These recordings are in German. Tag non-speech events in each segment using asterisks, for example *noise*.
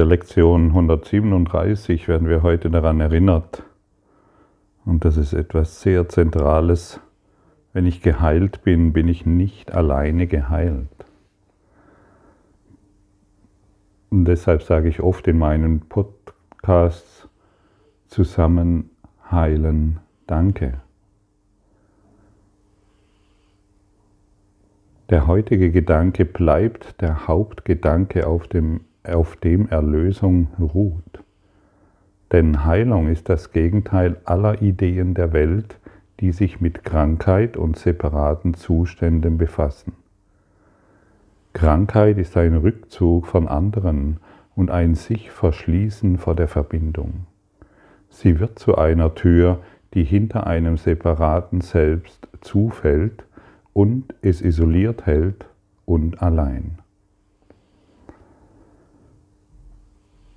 der Lektion 137 werden wir heute daran erinnert, und das ist etwas sehr Zentrales, wenn ich geheilt bin, bin ich nicht alleine geheilt. Und deshalb sage ich oft in meinen Podcasts zusammen heilen, danke. Der heutige Gedanke bleibt der Hauptgedanke, auf dem, auf dem Erlösung ruht. Denn Heilung ist das Gegenteil aller Ideen der Welt, die sich mit Krankheit und separaten Zuständen befassen. Krankheit ist ein Rückzug von anderen und ein sich verschließen vor der Verbindung. Sie wird zu einer Tür, die hinter einem separaten Selbst zufällt und es isoliert hält und allein.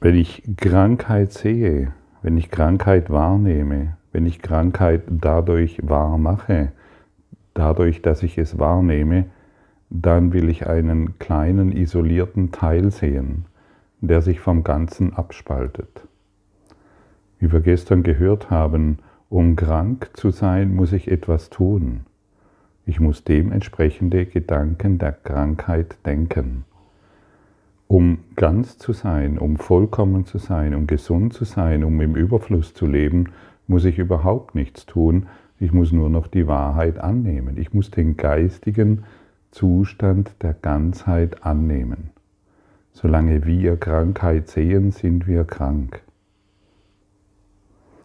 Wenn ich Krankheit sehe, wenn ich Krankheit wahrnehme, wenn ich Krankheit dadurch wahr mache, dadurch, dass ich es wahrnehme, dann will ich einen kleinen isolierten Teil sehen, der sich vom Ganzen abspaltet. Wie wir gestern gehört haben, um krank zu sein, muss ich etwas tun. Ich muss dementsprechende Gedanken der Krankheit denken. Ganz zu sein, um vollkommen zu sein, um gesund zu sein, um im Überfluss zu leben, muss ich überhaupt nichts tun. Ich muss nur noch die Wahrheit annehmen. Ich muss den geistigen Zustand der Ganzheit annehmen. Solange wir Krankheit sehen, sind wir krank.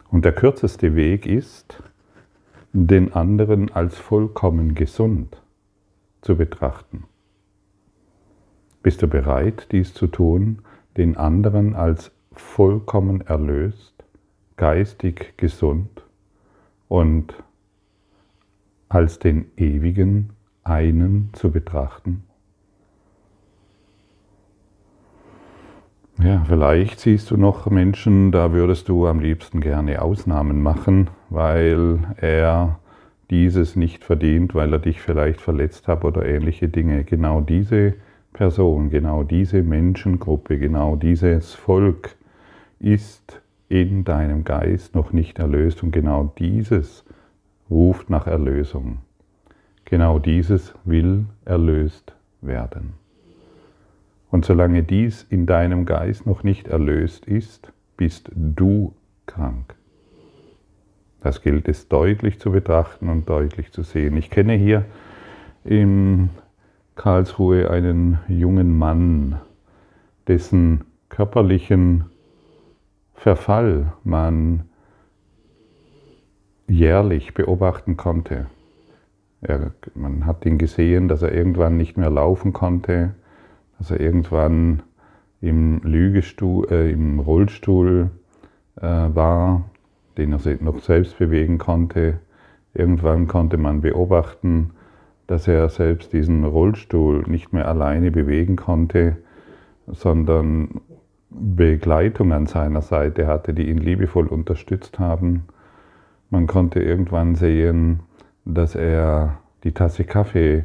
Und der kürzeste Weg ist, den anderen als vollkommen gesund zu betrachten. Bist du bereit, dies zu tun, den anderen als vollkommen erlöst, geistig gesund und als den ewigen einen zu betrachten? Ja, vielleicht siehst du noch Menschen, da würdest du am liebsten gerne Ausnahmen machen, weil er dieses nicht verdient, weil er dich vielleicht verletzt hat oder ähnliche Dinge. Genau diese Person, genau diese Menschengruppe, genau dieses Volk ist in deinem Geist noch nicht erlöst und genau dieses ruft nach Erlösung. Genau dieses will erlöst werden. Und solange dies in deinem Geist noch nicht erlöst ist, bist du krank. Das gilt es deutlich zu betrachten und deutlich zu sehen. Ich kenne hier in Karlsruhe einen jungen Mann, dessen körperlichen Verfall man jährlich beobachten konnte. Er, man hat ihn gesehen, dass er irgendwann nicht mehr laufen konnte, dass er irgendwann im, Lügestuhl, äh, im Rollstuhl äh, war, den er noch selbst bewegen konnte. Irgendwann konnte man beobachten, dass er selbst diesen Rollstuhl nicht mehr alleine bewegen konnte, sondern Begleitung an seiner Seite hatte, die ihn liebevoll unterstützt haben. Man konnte irgendwann sehen, dass er die Tasse Kaffee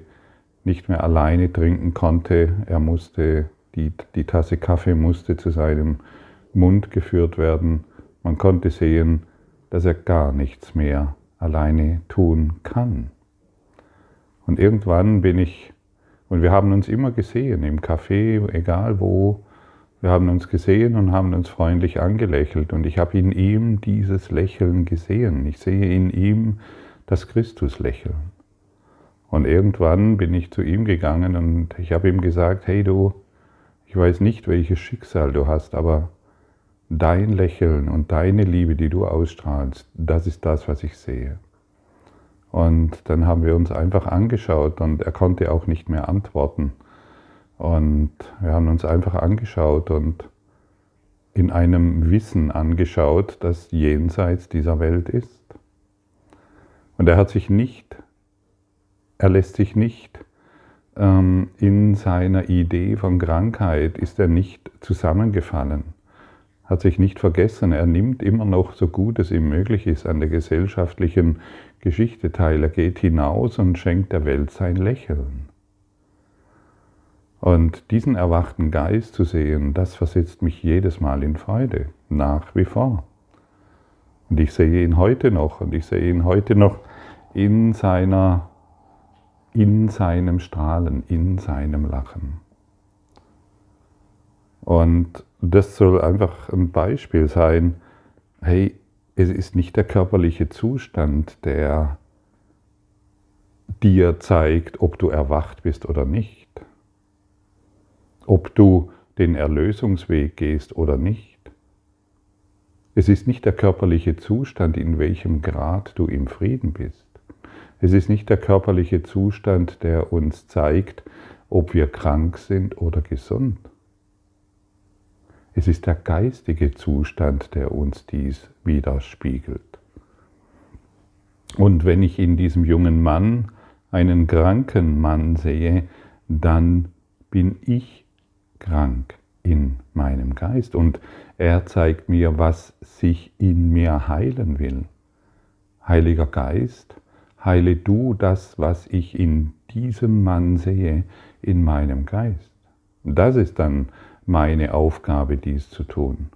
nicht mehr alleine trinken konnte. Er musste, die, die Tasse Kaffee musste zu seinem Mund geführt werden. Man konnte sehen, dass er gar nichts mehr alleine tun kann. Und irgendwann bin ich, und wir haben uns immer gesehen, im Café, egal wo, wir haben uns gesehen und haben uns freundlich angelächelt. Und ich habe in ihm dieses Lächeln gesehen. Ich sehe in ihm das Christuslächeln. Und irgendwann bin ich zu ihm gegangen und ich habe ihm gesagt, hey du, ich weiß nicht, welches Schicksal du hast, aber dein Lächeln und deine Liebe, die du ausstrahlst, das ist das, was ich sehe. Und dann haben wir uns einfach angeschaut und er konnte auch nicht mehr antworten. Und wir haben uns einfach angeschaut und in einem Wissen angeschaut, das jenseits dieser Welt ist. Und er hat sich nicht, er lässt sich nicht ähm, in seiner Idee von Krankheit, ist er nicht zusammengefallen, hat sich nicht vergessen. Er nimmt immer noch so gut es ihm möglich ist an der gesellschaftlichen Geschichte teil. Er geht hinaus und schenkt der Welt sein Lächeln. Und diesen erwachten Geist zu sehen, das versetzt mich jedes Mal in Freude, nach wie vor. Und ich sehe ihn heute noch und ich sehe ihn heute noch in seiner, in seinem Strahlen, in seinem Lachen. Und das soll einfach ein Beispiel sein, hey, es ist nicht der körperliche Zustand, der dir zeigt, ob du erwacht bist oder nicht, ob du den Erlösungsweg gehst oder nicht. Es ist nicht der körperliche Zustand, in welchem Grad du im Frieden bist. Es ist nicht der körperliche Zustand, der uns zeigt, ob wir krank sind oder gesund. Es ist der geistige Zustand, der uns dies widerspiegelt. Und wenn ich in diesem jungen Mann einen kranken Mann sehe, dann bin ich krank in meinem Geist und er zeigt mir, was sich in mir heilen will. Heiliger Geist, heile du das, was ich in diesem Mann sehe, in meinem Geist. Das ist dann meine Aufgabe, dies zu tun.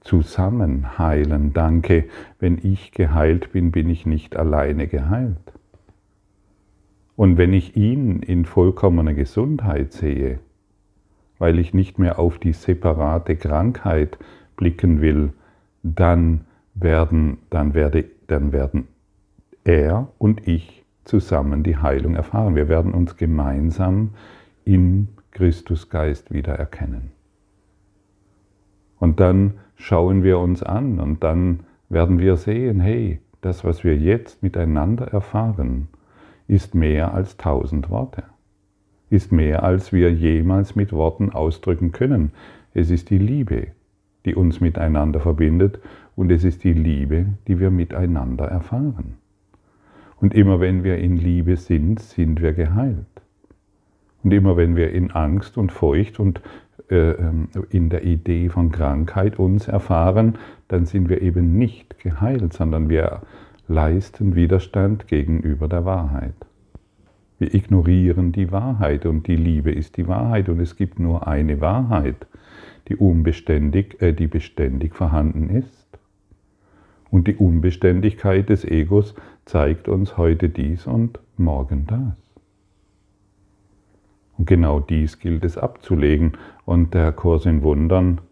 Zusammen heilen. Danke, wenn ich geheilt bin, bin ich nicht alleine geheilt. Und wenn ich ihn in vollkommener Gesundheit sehe, weil ich nicht mehr auf die separate Krankheit blicken will, dann werden, dann werde, dann werden er und ich zusammen die Heilung erfahren. Wir werden uns gemeinsam im Christusgeist wieder erkennen. Und dann schauen wir uns an und dann werden wir sehen, hey, das, was wir jetzt miteinander erfahren, ist mehr als tausend Worte, ist mehr, als wir jemals mit Worten ausdrücken können. Es ist die Liebe, die uns miteinander verbindet und es ist die Liebe, die wir miteinander erfahren. Und immer wenn wir in Liebe sind, sind wir geheilt. Und immer wenn wir in Angst und Furcht und äh, ähm, in der Idee von Krankheit uns erfahren, dann sind wir eben nicht geheilt, sondern wir leisten Widerstand gegenüber der Wahrheit. Wir ignorieren die Wahrheit und die Liebe ist die Wahrheit und es gibt nur eine Wahrheit, die unbeständig, äh, die beständig vorhanden ist. Und die Unbeständigkeit des Egos zeigt uns heute dies und morgen das. Und genau dies gilt es abzulegen. Und der Kurs in Wundern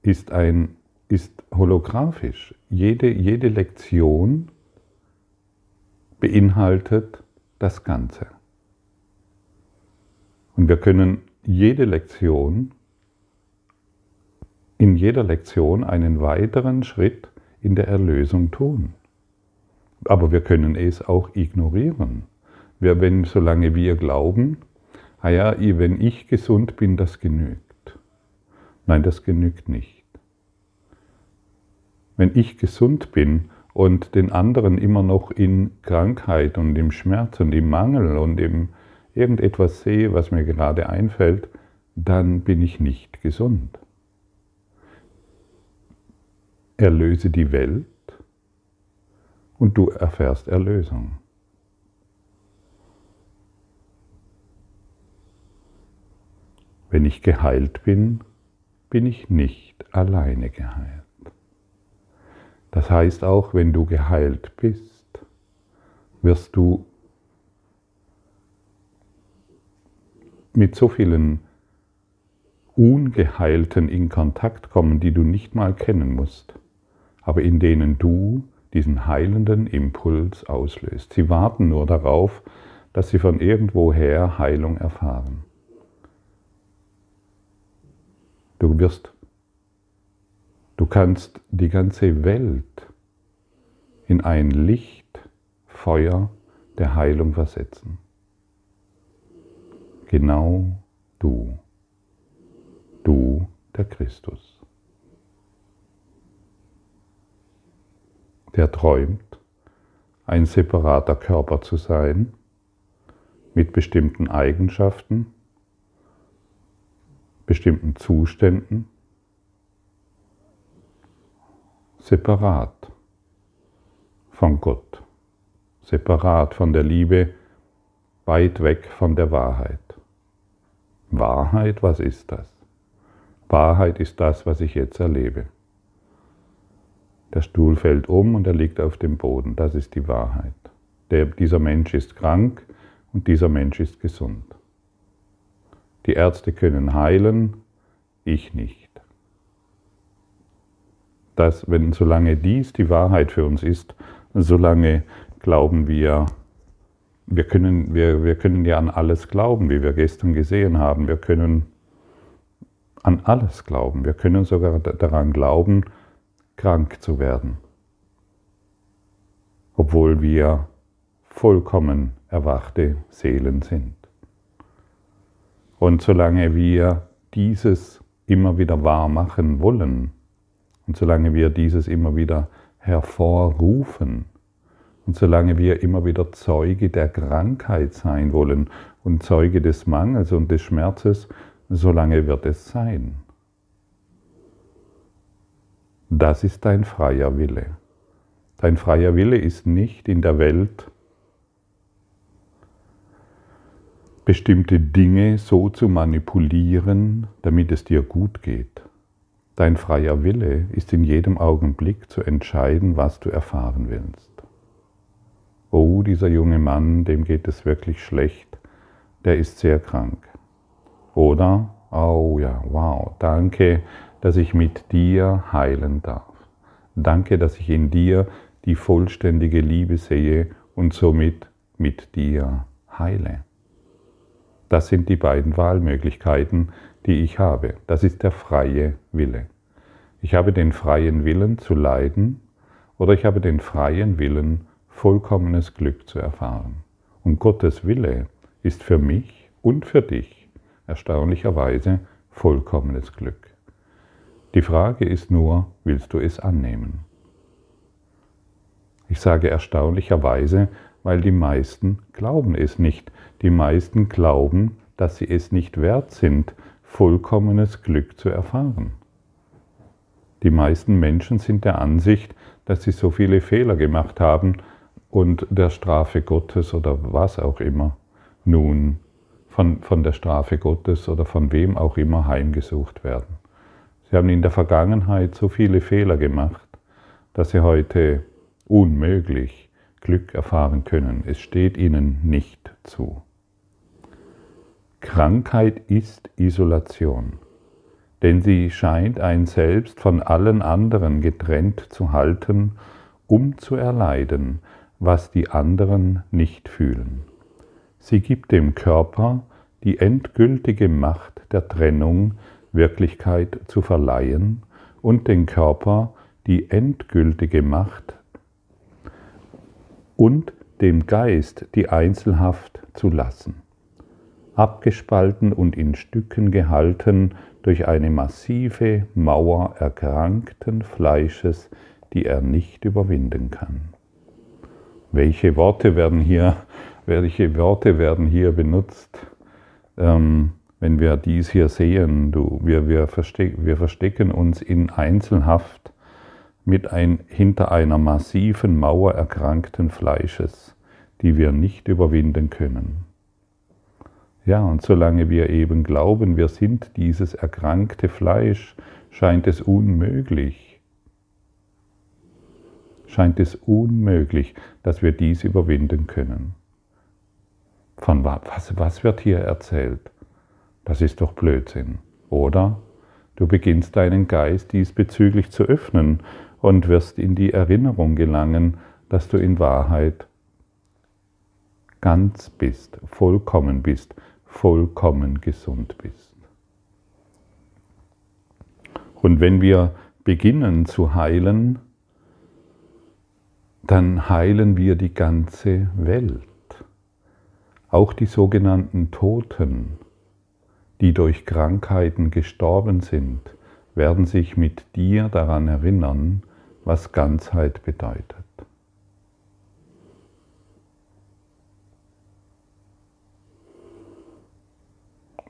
ist, ein, ist holographisch. Jede, jede Lektion beinhaltet das Ganze. Und wir können jede Lektion, in jeder Lektion einen weiteren Schritt in der Erlösung tun. Aber wir können es auch ignorieren. Wir, wenn, solange wir glauben, ah ja, wenn ich gesund bin, das genügt. Nein, das genügt nicht. Wenn ich gesund bin und den anderen immer noch in Krankheit und im Schmerz und im Mangel und im irgendetwas sehe, was mir gerade einfällt, dann bin ich nicht gesund. Erlöse die Welt und du erfährst Erlösung. Wenn ich geheilt bin, bin ich nicht alleine geheilt. Das heißt auch, wenn du geheilt bist, wirst du mit so vielen Ungeheilten in Kontakt kommen, die du nicht mal kennen musst, aber in denen du diesen heilenden Impuls auslöst. Sie warten nur darauf, dass sie von irgendwoher Heilung erfahren. Du wirst, du kannst die ganze Welt in ein Licht, Feuer der Heilung versetzen. Genau du, du der Christus, der träumt, ein separater Körper zu sein, mit bestimmten Eigenschaften, bestimmten Zuständen separat von Gott, separat von der Liebe, weit weg von der Wahrheit. Wahrheit, was ist das? Wahrheit ist das, was ich jetzt erlebe. Der Stuhl fällt um und er liegt auf dem Boden. Das ist die Wahrheit. Der, dieser Mensch ist krank und dieser Mensch ist gesund. Die Ärzte können heilen, ich nicht. Das, wenn, solange dies die Wahrheit für uns ist, solange glauben wir, wir können, wir, wir können ja an alles glauben, wie wir gestern gesehen haben. Wir können an alles glauben. Wir können sogar daran glauben, krank zu werden, obwohl wir vollkommen erwachte Seelen sind. Und solange wir dieses immer wieder wahr machen wollen und solange wir dieses immer wieder hervorrufen und solange wir immer wieder Zeuge der Krankheit sein wollen und Zeuge des Mangels und des Schmerzes, solange wird es sein. Das ist dein freier Wille. Dein freier Wille ist nicht in der Welt bestimmte Dinge so zu manipulieren, damit es dir gut geht. Dein freier Wille ist in jedem Augenblick zu entscheiden, was du erfahren willst. Oh, dieser junge Mann, dem geht es wirklich schlecht, der ist sehr krank. Oder, oh ja, wow, danke, dass ich mit dir heilen darf. Danke, dass ich in dir die vollständige Liebe sehe und somit mit dir heile. Das sind die beiden Wahlmöglichkeiten, die ich habe. Das ist der freie Wille. Ich habe den freien Willen zu leiden oder ich habe den freien Willen, vollkommenes Glück zu erfahren. Und Gottes Wille ist für mich und für dich erstaunlicherweise vollkommenes Glück. Die Frage ist nur, willst du es annehmen? Ich sage erstaunlicherweise, weil die meisten glauben es nicht. Die meisten glauben, dass sie es nicht wert sind, vollkommenes Glück zu erfahren. Die meisten Menschen sind der Ansicht, dass sie so viele Fehler gemacht haben und der Strafe Gottes oder was auch immer nun von, von der Strafe Gottes oder von wem auch immer heimgesucht werden. Sie haben in der Vergangenheit so viele Fehler gemacht, dass sie heute unmöglich Glück erfahren können. Es steht ihnen nicht zu. Krankheit ist Isolation, denn sie scheint ein Selbst von allen anderen getrennt zu halten, um zu erleiden, was die anderen nicht fühlen. Sie gibt dem Körper die endgültige Macht der Trennung, Wirklichkeit zu verleihen und den Körper die endgültige Macht und dem Geist die Einzelhaft zu lassen, abgespalten und in Stücken gehalten durch eine massive Mauer erkrankten Fleisches, die er nicht überwinden kann. Welche Worte werden hier, *laughs* welche Worte werden hier benutzt, ähm, wenn wir dies hier sehen? Du, wir, wir, versteck, wir verstecken uns in Einzelhaft mit ein, hinter einer massiven Mauer erkrankten Fleisches, die wir nicht überwinden können. Ja, und solange wir eben glauben, wir sind dieses erkrankte Fleisch, scheint es unmöglich, scheint es unmöglich, dass wir dies überwinden können. Von was, was wird hier erzählt? Das ist doch Blödsinn, oder? Du beginnst deinen Geist diesbezüglich zu öffnen und wirst in die Erinnerung gelangen, dass du in Wahrheit ganz bist, vollkommen bist, vollkommen gesund bist. Und wenn wir beginnen zu heilen, dann heilen wir die ganze Welt. Auch die sogenannten Toten, die durch Krankheiten gestorben sind, werden sich mit dir daran erinnern, was Ganzheit bedeutet.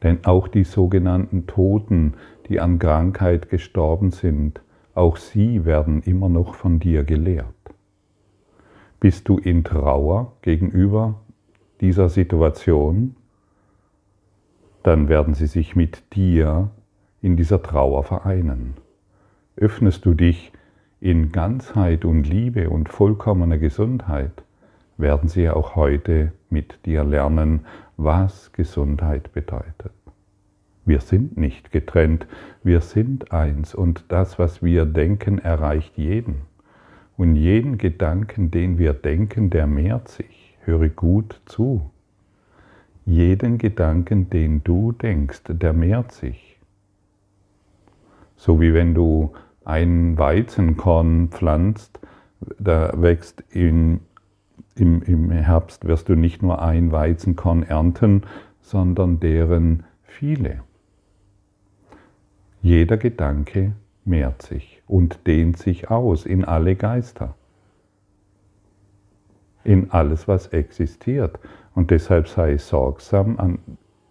Denn auch die sogenannten Toten, die an Krankheit gestorben sind, auch sie werden immer noch von dir gelehrt. Bist du in Trauer gegenüber dieser Situation? dann werden sie sich mit dir in dieser Trauer vereinen. Öffnest du dich in Ganzheit und Liebe und vollkommener Gesundheit, werden sie auch heute mit dir lernen, was Gesundheit bedeutet. Wir sind nicht getrennt, wir sind eins und das, was wir denken, erreicht jeden. Und jeden Gedanken, den wir denken, der mehrt sich. Höre gut zu. Jeden Gedanken, den du denkst, der mehrt sich. So wie wenn du ein Weizenkorn pflanzt, da wächst in, im, im Herbst, wirst du nicht nur ein Weizenkorn ernten, sondern deren viele. Jeder Gedanke mehrt sich und dehnt sich aus in alle Geister, in alles, was existiert. Und deshalb sei sorgsam, an,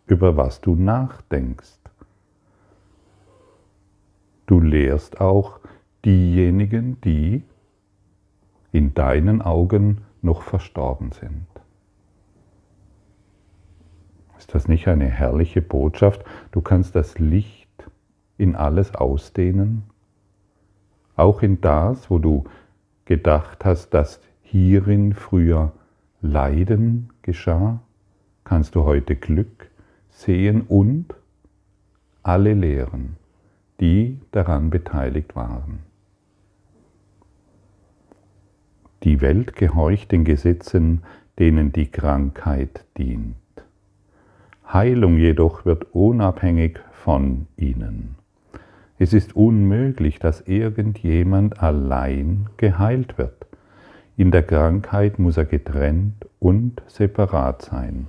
über was du nachdenkst. Du lehrst auch diejenigen, die in deinen Augen noch verstorben sind. Ist das nicht eine herrliche Botschaft? Du kannst das Licht in alles ausdehnen? Auch in das, wo du gedacht hast, dass hierin früher Leiden geschah, kannst du heute Glück sehen und alle Lehren, die daran beteiligt waren. Die Welt gehorcht den Gesetzen, denen die Krankheit dient. Heilung jedoch wird unabhängig von ihnen. Es ist unmöglich, dass irgendjemand allein geheilt wird. In der Krankheit muss er getrennt und separat sein.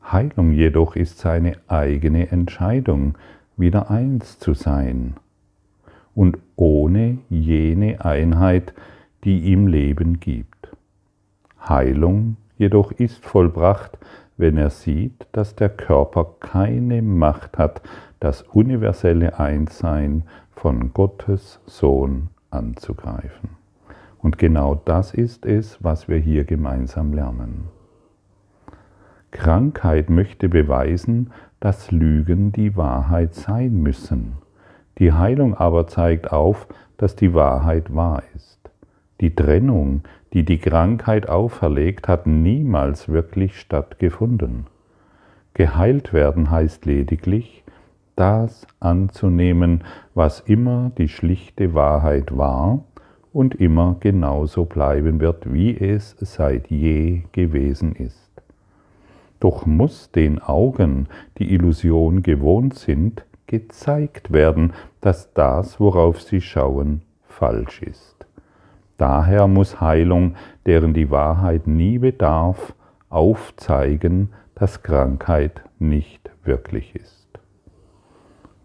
Heilung jedoch ist seine eigene Entscheidung, wieder eins zu sein und ohne jene Einheit, die ihm Leben gibt. Heilung jedoch ist vollbracht, wenn er sieht, dass der Körper keine Macht hat, das universelle Einssein von Gottes Sohn anzugreifen. Und genau das ist es, was wir hier gemeinsam lernen. Krankheit möchte beweisen, dass Lügen die Wahrheit sein müssen. Die Heilung aber zeigt auf, dass die Wahrheit wahr ist. Die Trennung, die die Krankheit auferlegt, hat niemals wirklich stattgefunden. Geheilt werden heißt lediglich, das anzunehmen, was immer die schlichte Wahrheit war und immer genauso bleiben wird, wie es seit je gewesen ist. Doch muss den Augen, die Illusion gewohnt sind, gezeigt werden, dass das, worauf sie schauen, falsch ist. Daher muss Heilung, deren die Wahrheit nie bedarf, aufzeigen, dass Krankheit nicht wirklich ist.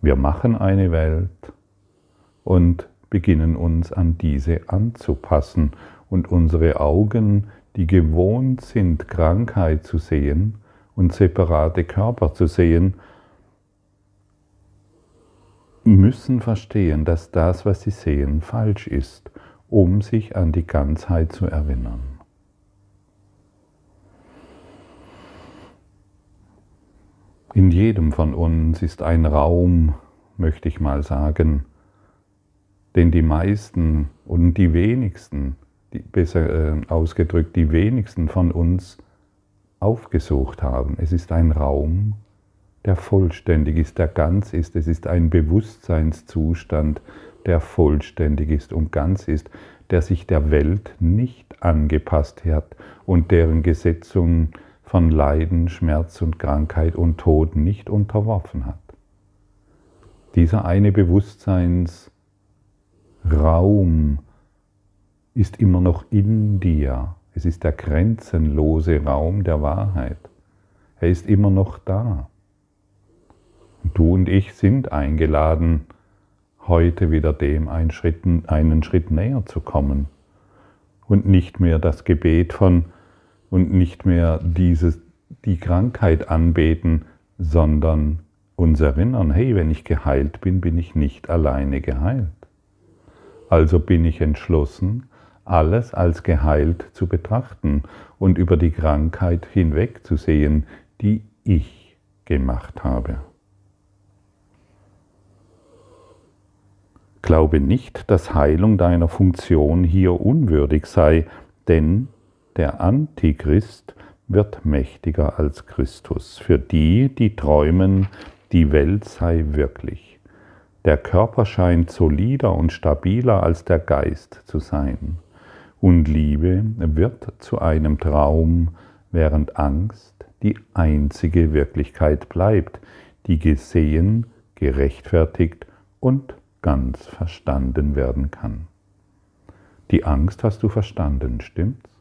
Wir machen eine Welt und beginnen uns an diese anzupassen und unsere Augen, die gewohnt sind, Krankheit zu sehen und separate Körper zu sehen, müssen verstehen, dass das, was sie sehen, falsch ist, um sich an die Ganzheit zu erinnern. In jedem von uns ist ein Raum, möchte ich mal sagen, den die meisten und die wenigsten, die, besser äh, ausgedrückt, die wenigsten von uns aufgesucht haben. Es ist ein Raum, der vollständig ist, der ganz ist. Es ist ein Bewusstseinszustand, der vollständig ist und ganz ist, der sich der Welt nicht angepasst hat und deren Gesetzungen von Leiden, Schmerz und Krankheit und Tod nicht unterworfen hat. Dieser eine Bewusstseinsraum ist immer noch in dir. Es ist der grenzenlose Raum der Wahrheit. Er ist immer noch da. Du und ich sind eingeladen, heute wieder dem einen Schritt, einen Schritt näher zu kommen und nicht mehr das Gebet von und nicht mehr dieses, die Krankheit anbeten, sondern uns erinnern, hey, wenn ich geheilt bin, bin ich nicht alleine geheilt. Also bin ich entschlossen, alles als geheilt zu betrachten und über die Krankheit hinwegzusehen, die ich gemacht habe. Glaube nicht, dass Heilung deiner Funktion hier unwürdig sei, denn der Antichrist wird mächtiger als Christus. Für die, die träumen, die Welt sei wirklich. Der Körper scheint solider und stabiler als der Geist zu sein. Und Liebe wird zu einem Traum, während Angst die einzige Wirklichkeit bleibt, die gesehen, gerechtfertigt und ganz verstanden werden kann. Die Angst hast du verstanden, stimmt's?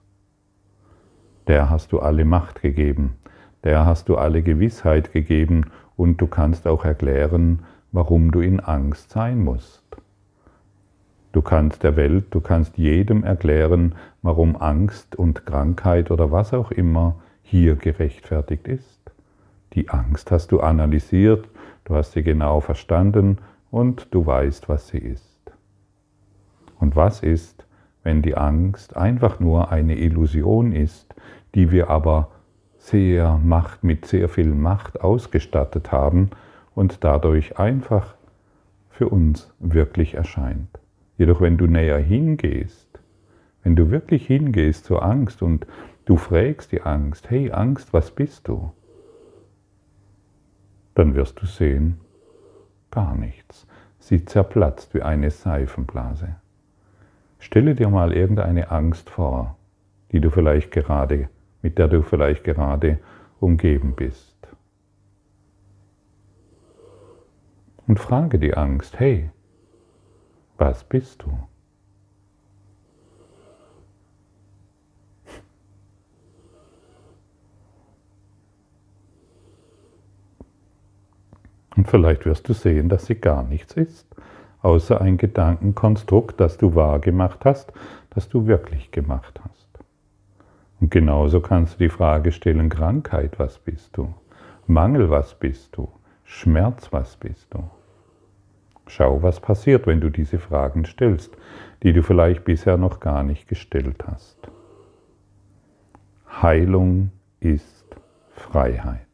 Der hast du alle Macht gegeben, der hast du alle Gewissheit gegeben und du kannst auch erklären, warum du in Angst sein musst. Du kannst der Welt, du kannst jedem erklären, warum Angst und Krankheit oder was auch immer hier gerechtfertigt ist. Die Angst hast du analysiert, du hast sie genau verstanden und du weißt, was sie ist. Und was ist, wenn die Angst einfach nur eine Illusion ist, die wir aber sehr Macht, mit sehr viel Macht ausgestattet haben und dadurch einfach für uns wirklich erscheint. Jedoch wenn du näher hingehst, wenn du wirklich hingehst zur Angst und du fragst die Angst, hey Angst, was bist du? Dann wirst du sehen, gar nichts. Sie zerplatzt wie eine Seifenblase. Stelle dir mal irgendeine Angst vor, die du vielleicht gerade, mit der du vielleicht gerade umgeben bist. Und frage die Angst, hey, was bist du? Und vielleicht wirst du sehen, dass sie gar nichts ist außer ein Gedankenkonstrukt, das du wahr gemacht hast, das du wirklich gemacht hast. Und genauso kannst du die Frage stellen, Krankheit, was bist du? Mangel, was bist du? Schmerz, was bist du? Schau, was passiert, wenn du diese Fragen stellst, die du vielleicht bisher noch gar nicht gestellt hast. Heilung ist Freiheit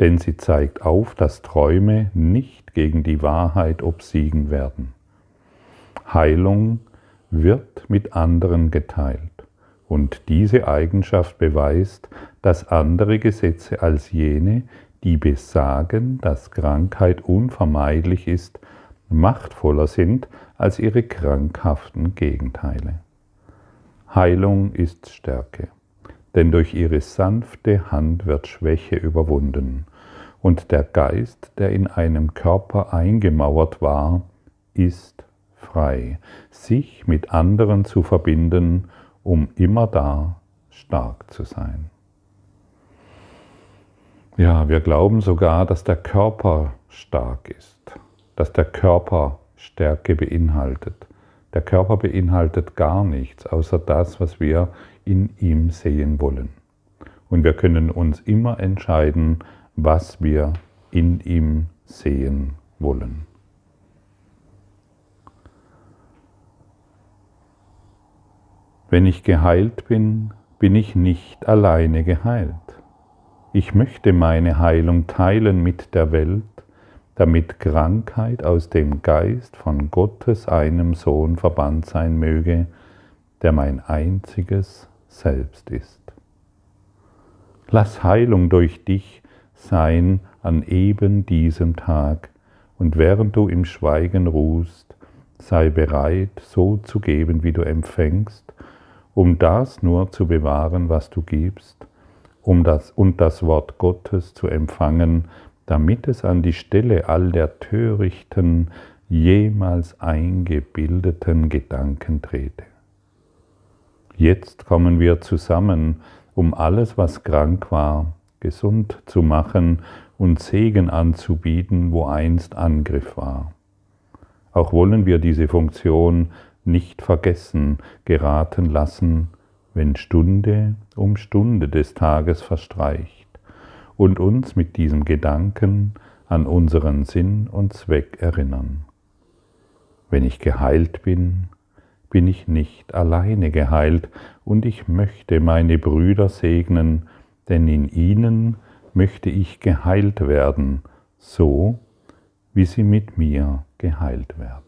denn sie zeigt auf, dass Träume nicht gegen die Wahrheit obsiegen werden. Heilung wird mit anderen geteilt und diese Eigenschaft beweist, dass andere Gesetze als jene, die besagen, dass Krankheit unvermeidlich ist, machtvoller sind als ihre krankhaften Gegenteile. Heilung ist Stärke denn durch ihre sanfte Hand wird Schwäche überwunden, und der Geist, der in einem Körper eingemauert war, ist frei, sich mit anderen zu verbinden, um immer da stark zu sein. Ja, wir glauben sogar, dass der Körper stark ist, dass der Körper Stärke beinhaltet. Der Körper beinhaltet gar nichts außer das, was wir in ihm sehen wollen. Und wir können uns immer entscheiden, was wir in ihm sehen wollen. Wenn ich geheilt bin, bin ich nicht alleine geheilt. Ich möchte meine Heilung teilen mit der Welt, damit Krankheit aus dem Geist von Gottes einem Sohn verbannt sein möge, der mein einziges selbst ist. Lass Heilung durch dich sein an eben diesem Tag, und während du im Schweigen ruhst, sei bereit, so zu geben, wie du empfängst, um das nur zu bewahren, was du gibst, um das und das Wort Gottes zu empfangen, damit es an die Stelle all der törichten, jemals eingebildeten Gedanken trete. Jetzt kommen wir zusammen, um alles, was krank war, gesund zu machen und Segen anzubieten, wo einst Angriff war. Auch wollen wir diese Funktion nicht vergessen geraten lassen, wenn Stunde um Stunde des Tages verstreicht und uns mit diesem Gedanken an unseren Sinn und Zweck erinnern. Wenn ich geheilt bin, bin ich nicht alleine geheilt, und ich möchte meine Brüder segnen, denn in ihnen möchte ich geheilt werden, so wie sie mit mir geheilt werden.